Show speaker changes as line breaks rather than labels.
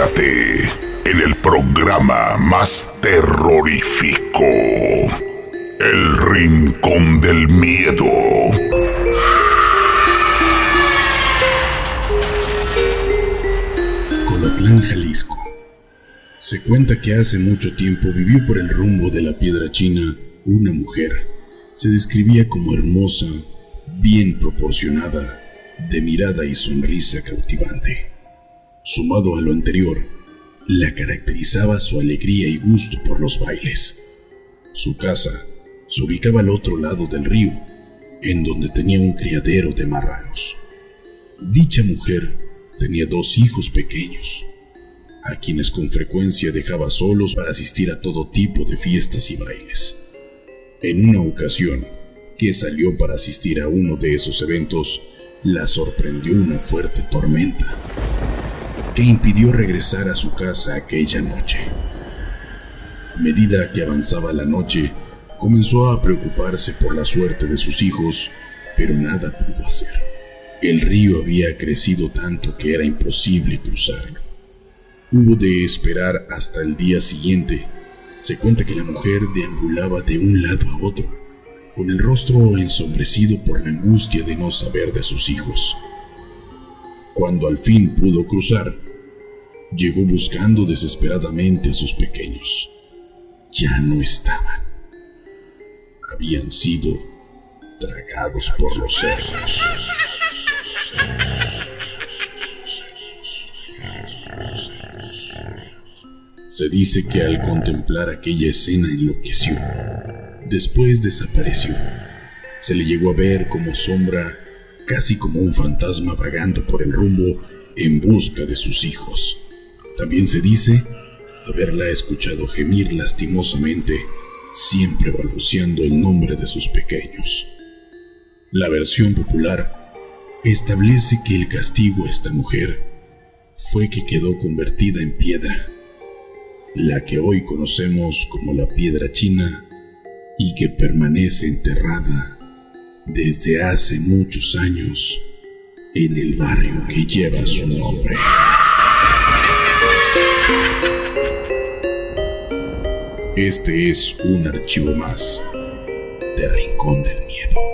Quédate en el programa más terrorífico. El Rincón del Miedo.
Colotlán, Jalisco. Se cuenta que hace mucho tiempo vivió por el rumbo de la piedra china una mujer. Se describía como hermosa, bien proporcionada, de mirada y sonrisa cautivante. Sumado a lo anterior, la caracterizaba su alegría y gusto por los bailes. Su casa se ubicaba al otro lado del río, en donde tenía un criadero de marranos. Dicha mujer tenía dos hijos pequeños, a quienes con frecuencia dejaba solos para asistir a todo tipo de fiestas y bailes. En una ocasión, que salió para asistir a uno de esos eventos, la sorprendió una fuerte tormenta impidió regresar a su casa aquella noche. A medida que avanzaba la noche, comenzó a preocuparse por la suerte de sus hijos, pero nada pudo hacer. El río había crecido tanto que era imposible cruzarlo. Hubo de esperar hasta el día siguiente. Se cuenta que la mujer deambulaba de un lado a otro, con el rostro ensombrecido por la angustia de no saber de sus hijos. Cuando al fin pudo cruzar, llegó buscando desesperadamente a sus pequeños. Ya no estaban. Habían sido tragados por los cerdos. Se dice que al contemplar aquella escena enloqueció. Después desapareció. Se le llegó a ver como sombra, casi como un fantasma vagando por el rumbo en busca de sus hijos. También se dice haberla escuchado gemir lastimosamente, siempre balbuceando el nombre de sus pequeños. La versión popular establece que el castigo a esta mujer fue que quedó convertida en piedra, la que hoy conocemos como la piedra china y que permanece enterrada desde hace muchos años en el barrio que lleva su nombre. Este es un archivo más de Rincón del Miedo.